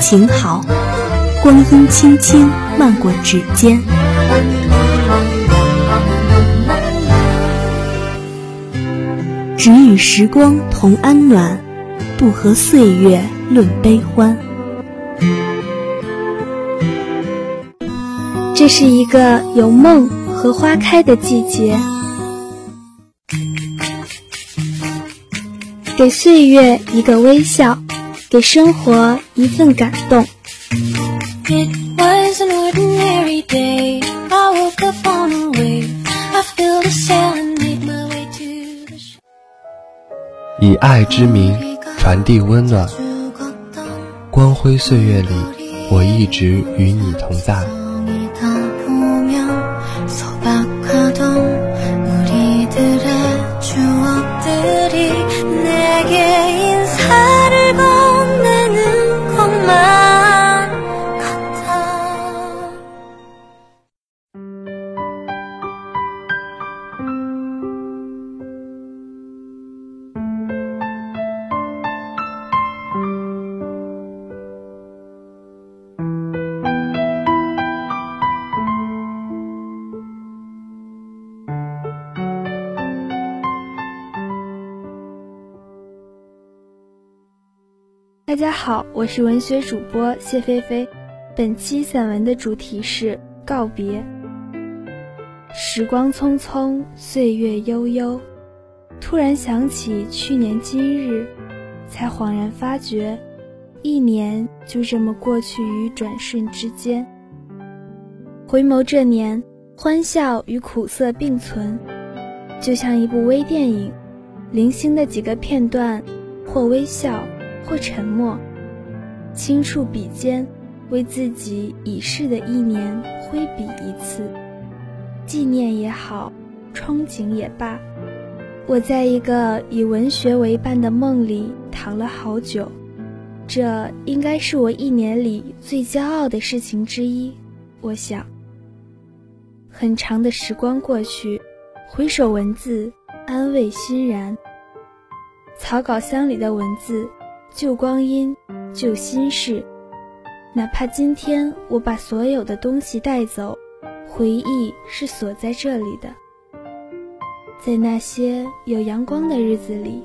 晴好，光阴轻轻漫过指尖。只与时光同安暖，不和岁月论悲欢。这是一个有梦和花开的季节。给岁月一个微笑，给生活一份感动。以爱之名传递温暖，光辉岁月里，我一直与你同在。大家好，我是文学主播谢菲菲。本期散文的主题是告别。时光匆匆，岁月悠悠，突然想起去年今日，才恍然发觉，一年就这么过去于转瞬之间。回眸这年，欢笑与苦涩并存，就像一部微电影，零星的几个片段，或微笑。或沉默，轻触笔尖，为自己已逝的一年挥笔一次，纪念也好，憧憬也罢，我在一个以文学为伴的梦里躺了好久，这应该是我一年里最骄傲的事情之一。我想，很长的时光过去，回首文字，安慰欣然。草稿箱里的文字。旧光阴，旧心事，哪怕今天我把所有的东西带走，回忆是锁在这里的。在那些有阳光的日子里，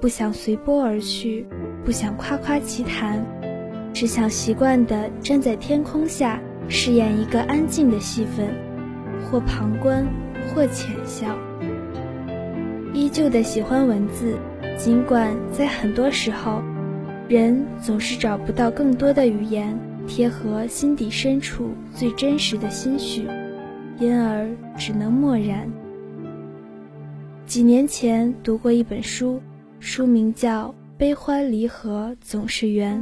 不想随波而去，不想夸夸其谈，只想习惯地站在天空下，饰演一个安静的戏份，或旁观，或浅笑。依旧的喜欢文字，尽管在很多时候。人总是找不到更多的语言贴合心底深处最真实的心绪，因而只能默然。几年前读过一本书，书名叫《悲欢离合总是缘》，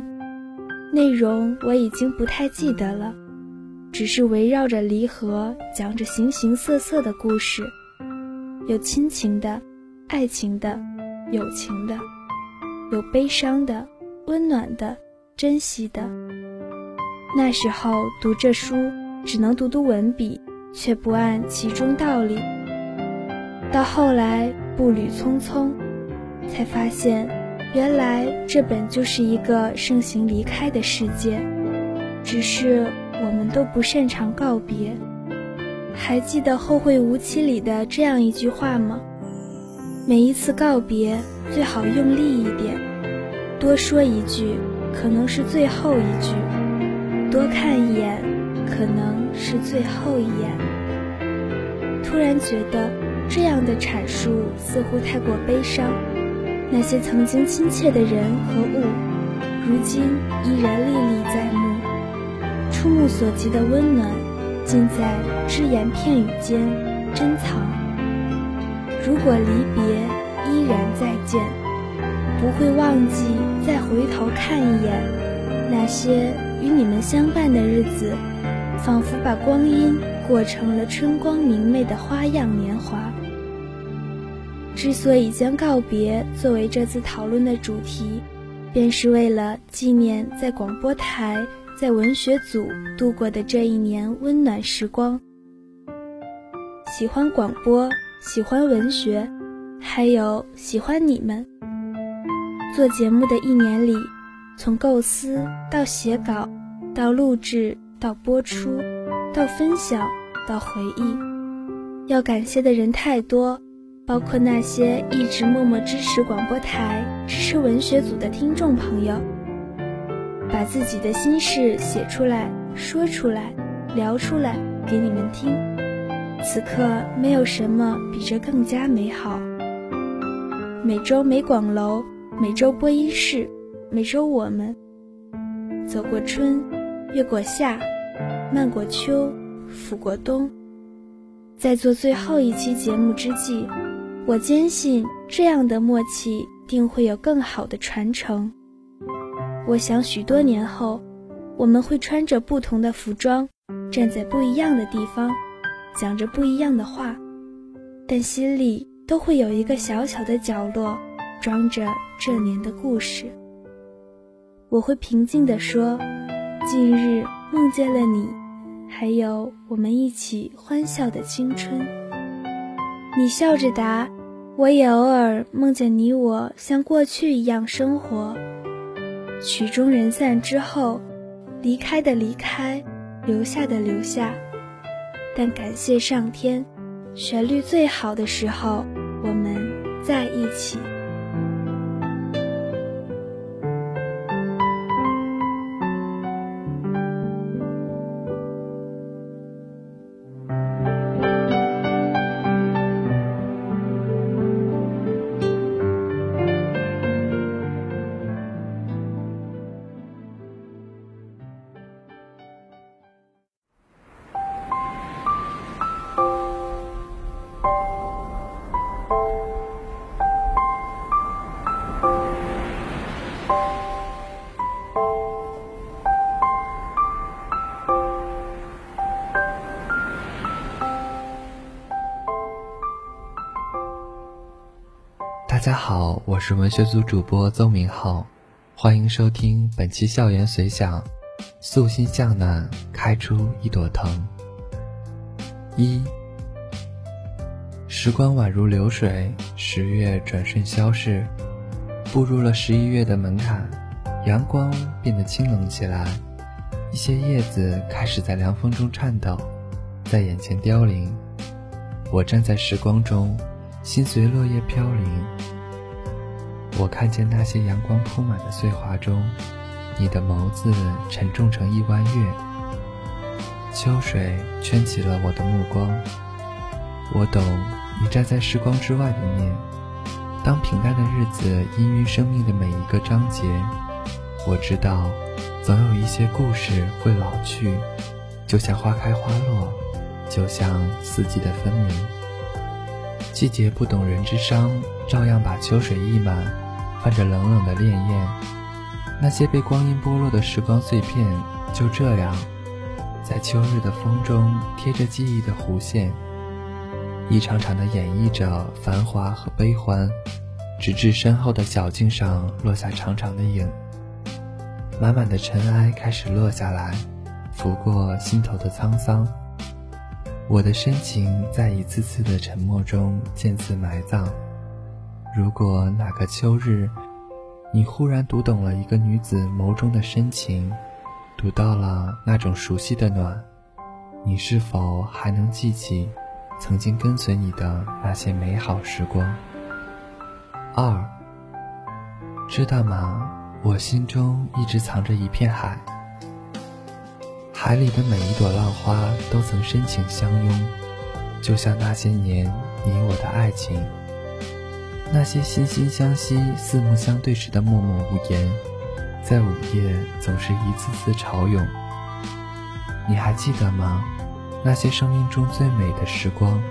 内容我已经不太记得了，只是围绕着离合讲着形形色色的故事，有亲情的、爱情的、友情的，有悲伤的。温暖的，珍惜的。那时候读这书，只能读读文笔，却不按其中道理。到后来步履匆匆，才发现，原来这本就是一个盛行离开的世界，只是我们都不擅长告别。还记得《后会无期》里的这样一句话吗？每一次告别，最好用力一点。多说一句，可能是最后一句；多看一眼，可能是最后一眼。突然觉得这样的阐述似乎太过悲伤。那些曾经亲切的人和物，如今依然历历在目。触目所及的温暖，尽在只言片语间珍藏。如果离别，依然再见。不会忘记再回头看一眼那些与你们相伴的日子，仿佛把光阴过成了春光明媚的花样年华。之所以将告别作为这次讨论的主题，便是为了纪念在广播台、在文学组度过的这一年温暖时光。喜欢广播，喜欢文学，还有喜欢你们。做节目的一年里，从构思到写稿，到录制，到播出，到分享，到回忆，要感谢的人太多，包括那些一直默默支持广播台、支持文学组的听众朋友。把自己的心事写出来、说出来、聊出来给你们听，此刻没有什么比这更加美好。每周美广楼，每周播音室。每周我们走过春，越过夏，漫过秋，抚过冬，在做最后一期节目之际，我坚信这样的默契定会有更好的传承。我想许多年后，我们会穿着不同的服装，站在不一样的地方，讲着不一样的话，但心里都会有一个小小的角落，装着这年的故事。我会平静地说：“近日梦见了你，还有我们一起欢笑的青春。”你笑着答：“我也偶尔梦见你我像过去一样生活。”曲终人散之后，离开的离开，留下的留下。但感谢上天，旋律最好的时候，我们在一起。大家好，我是文学组主播邹明浩，欢迎收听本期校园随想。素心向南，开出一朵藤。一，时光宛如流水，十月转瞬消逝，步入了十一月的门槛，阳光变得清冷起来，一些叶子开始在凉风中颤抖，在眼前凋零。我站在时光中。心随落叶飘零，我看见那些阳光铺满的碎花中，你的眸子沉重成一弯月。秋水圈起了我的目光，我懂你站在时光之外的面。当平淡的日子氤氲生命的每一个章节，我知道，总有一些故事会老去，就像花开花落，就像四季的分明。季节不懂人之伤，照样把秋水溢满，泛着冷冷的潋滟。那些被光阴剥落的时光碎片，就这样，在秋日的风中贴着记忆的弧线，一场场的演绎着繁华和悲欢，直至身后的小径上落下长长的影。满满的尘埃开始落下来，拂过心头的沧桑。我的深情在一次次的沉默中渐次埋葬。如果哪个秋日，你忽然读懂了一个女子眸中的深情，读到了那种熟悉的暖，你是否还能记起曾经跟随你的那些美好时光？二，知道吗？我心中一直藏着一片海。海里的每一朵浪花都曾深情相拥，就像那些年你我的爱情。那些惺惺相惜、四目相对时的默默无言，在午夜总是一次次潮涌。你还记得吗？那些生命中最美的时光，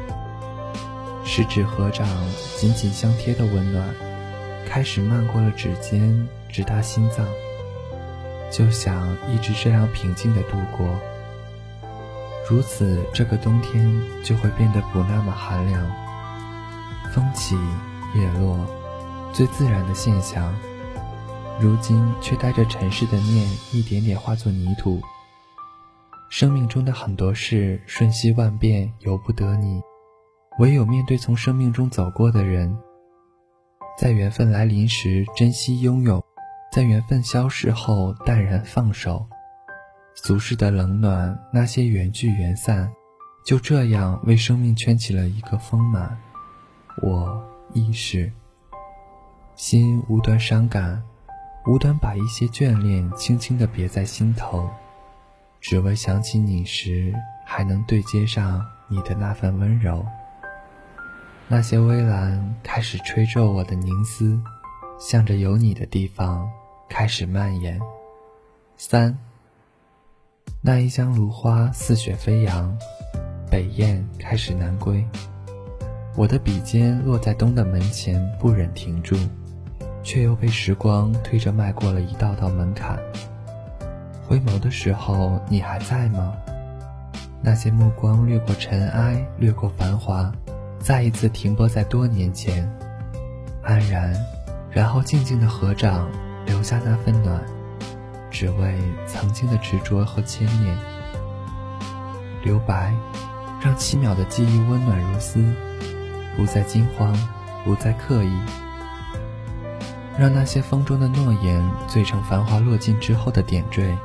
十指合掌、紧紧相贴的温暖，开始漫过了指尖，直达心脏。就想一直这样平静的度过，如此这个冬天就会变得不那么寒凉。风起叶落，最自然的现象，如今却带着尘世的念，一点点化作泥土。生命中的很多事瞬息万变，由不得你，唯有面对从生命中走过的人，在缘分来临时珍惜拥有。在缘分消逝后淡然放手，俗世的冷暖，那些缘聚缘散，就这样为生命圈起了一个丰满。我亦是，心无端伤感，无端把一些眷恋轻轻地别在心头，只为想起你时，还能对接上你的那份温柔。那些微澜开始吹皱我的凝思，向着有你的地方开始蔓延。三，那一江芦花似雪飞扬，北雁开始南归。我的笔尖落在东的门前，不忍停住，却又被时光推着迈过了一道道门槛。回眸的时候，你还在吗？那些目光掠过尘埃，掠过繁华。再一次停泊在多年前，安然，然后静静的合掌，留下那份暖，只为曾经的执着和牵念。留白，让七秒的记忆温暖如丝，不再惊慌，不再刻意，让那些风中的诺言醉成繁华落尽之后的点缀，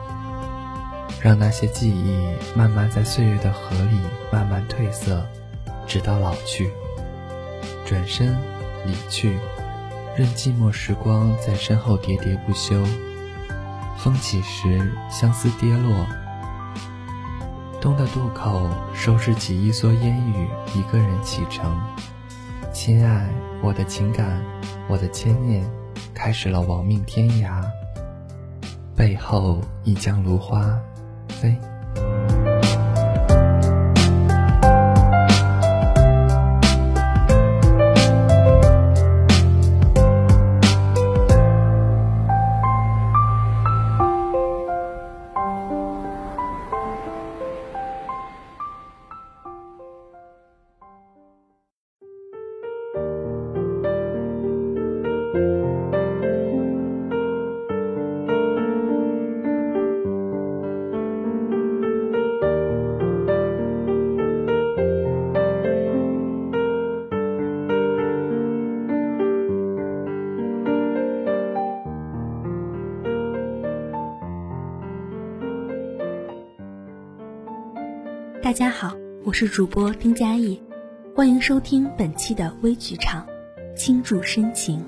让那些记忆慢慢在岁月的河里慢慢褪色。直到老去，转身离去，任寂寞时光在身后喋喋不休。风起时，相思跌落。冬的渡口，收拾起一蓑烟雨，一个人启程。亲爱，我的情感，我的牵念，开始了亡命天涯。背后一江芦花飞。大家好，我是主播丁佳艺，欢迎收听本期的微剧场《倾注深情》。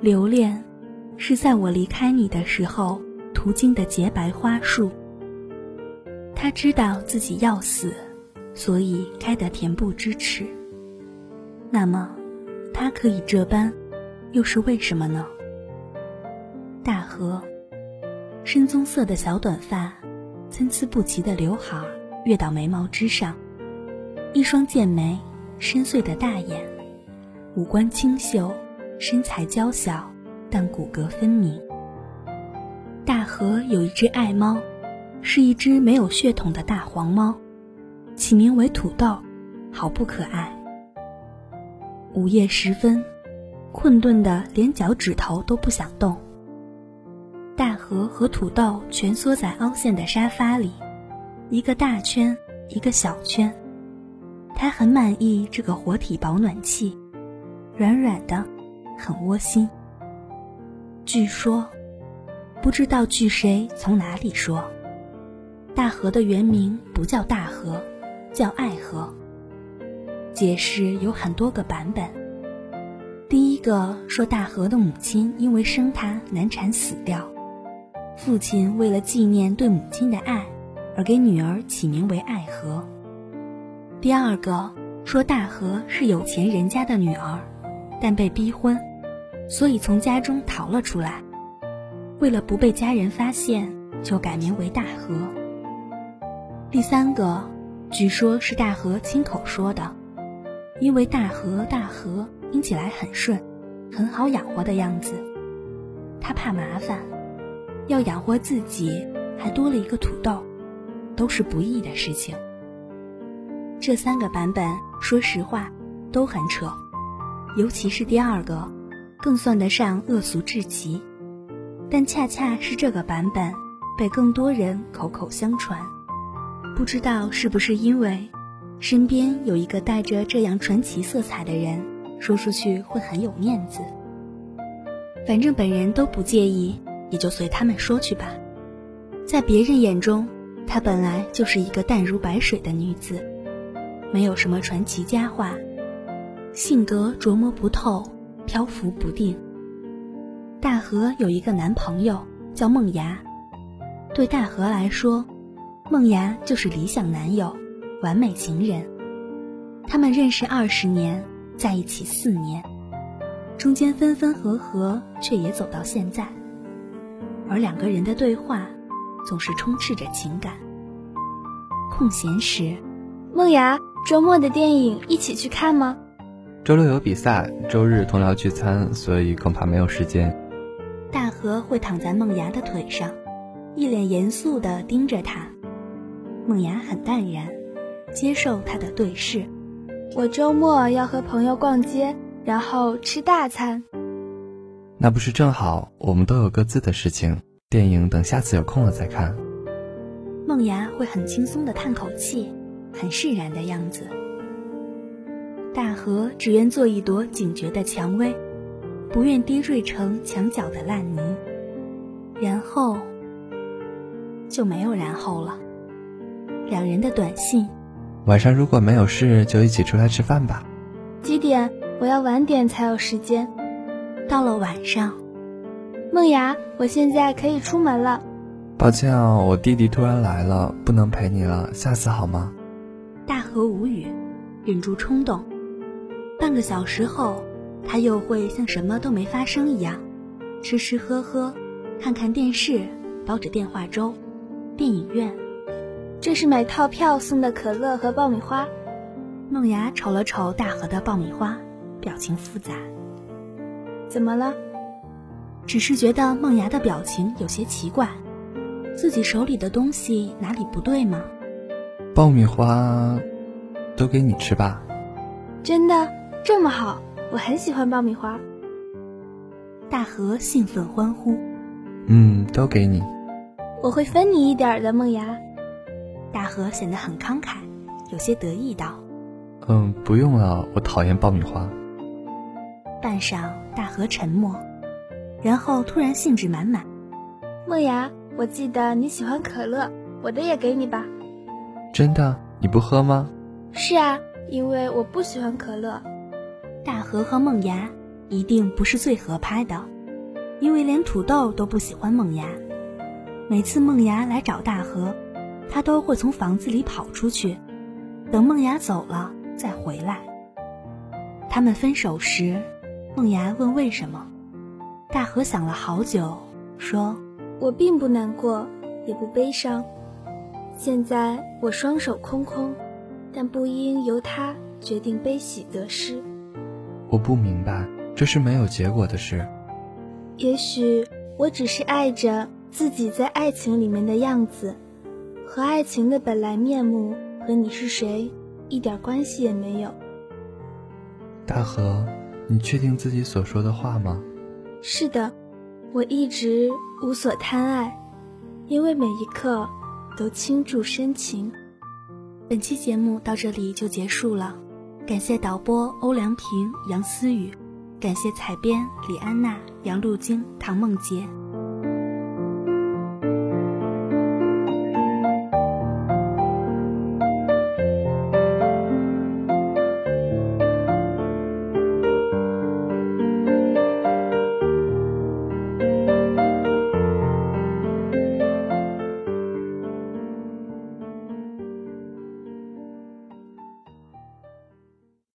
留恋，是在我离开你的时候途经的洁白花树。他知道自己要死，所以开得恬不知耻。那么，他可以这般，又是为什么呢？大河，深棕色的小短发。参差不齐的刘海跃到眉毛之上，一双剑眉，深邃的大眼，五官清秀，身材娇小，但骨骼分明。大河有一只爱猫，是一只没有血统的大黄猫，起名为土豆，好不可爱。午夜时分，困顿的连脚趾头都不想动。大河和土豆蜷缩在凹陷的沙发里，一个大圈，一个小圈。他很满意这个活体保暖器，软软的，很窝心。据说，不知道据谁从哪里说，大河的原名不叫大河，叫爱河。解释有很多个版本。第一个说大河的母亲因为生他难产死掉。父亲为了纪念对母亲的爱，而给女儿起名为爱河。第二个说大河是有钱人家的女儿，但被逼婚，所以从家中逃了出来。为了不被家人发现，就改名为大河。第三个，据说是大河亲口说的，因为大河大河听起来很顺，很好养活的样子，他怕麻烦。要养活自己，还多了一个土豆，都是不易的事情。这三个版本，说实话，都很扯，尤其是第二个，更算得上恶俗至极。但恰恰是这个版本，被更多人口口相传。不知道是不是因为，身边有一个带着这样传奇色彩的人，说出去会很有面子。反正本人都不介意，也就随他们说去吧。在别人眼中，她本来就是一个淡如白水的女子，没有什么传奇佳话，性格琢磨不透，漂浮不定。大河有一个男朋友叫梦芽，对大河来说，梦芽就是理想男友、完美情人。他们认识二十年，在一起四年，中间分分合合，却也走到现在。而两个人的对话，总是充斥着情感。空闲时，梦雅，周末的电影一起去看吗？周六有比赛，周日同僚聚餐，所以恐怕没有时间。大河会躺在梦芽的腿上，一脸严肃地盯着她。梦芽很淡然，接受他的对视。我周末要和朋友逛街，然后吃大餐。那不是正好？我们都有各自的事情，电影等下次有空了再看。梦芽会很轻松的叹口气，很释然的样子。大河只愿做一朵警觉的蔷薇，不愿跌坠成墙角的烂泥。然后就没有然后了。两人的短信。晚上如果没有事，就一起出来吃饭吧。几点？我要晚点才有时间。到了晚上，梦雅，我现在可以出门了。抱歉啊，我弟弟突然来了，不能陪你了，下次好吗？大河无语，忍住冲动。半个小时后，他又会像什么都没发生一样，吃吃喝喝，看看电视，煲着电话粥，电影院。这是买套票送的可乐和爆米花。梦雅瞅了瞅大河的爆米花，表情复杂。怎么了？只是觉得梦芽的表情有些奇怪，自己手里的东西哪里不对吗？爆米花，都给你吃吧。真的这么好？我很喜欢爆米花。大河兴奋欢呼。嗯，都给你。我会分你一点的，梦芽。大河显得很慷慨，有些得意道：“嗯，不用了，我讨厌爆米花。”半晌，大河沉默，然后突然兴致满满：“梦芽，我记得你喜欢可乐，我的也给你吧。”“真的？你不喝吗？”“是啊，因为我不喜欢可乐。”大河和梦芽一定不是最合拍的，因为连土豆都不喜欢梦芽。每次梦芽来找大河。他都会从房子里跑出去，等梦芽走了再回来。他们分手时，梦芽问为什么，大河想了好久，说：“我并不难过，也不悲伤。现在我双手空空，但不应由他决定悲喜得失。”我不明白，这是没有结果的事。也许我只是爱着自己在爱情里面的样子。和爱情的本来面目和你是谁一点关系也没有。大河，你确定自己所说的话吗？是的，我一直无所贪爱，因为每一刻都倾注深情。本期节目到这里就结束了，感谢导播欧良平、杨思雨，感谢采编李安娜、杨露晶、唐梦洁。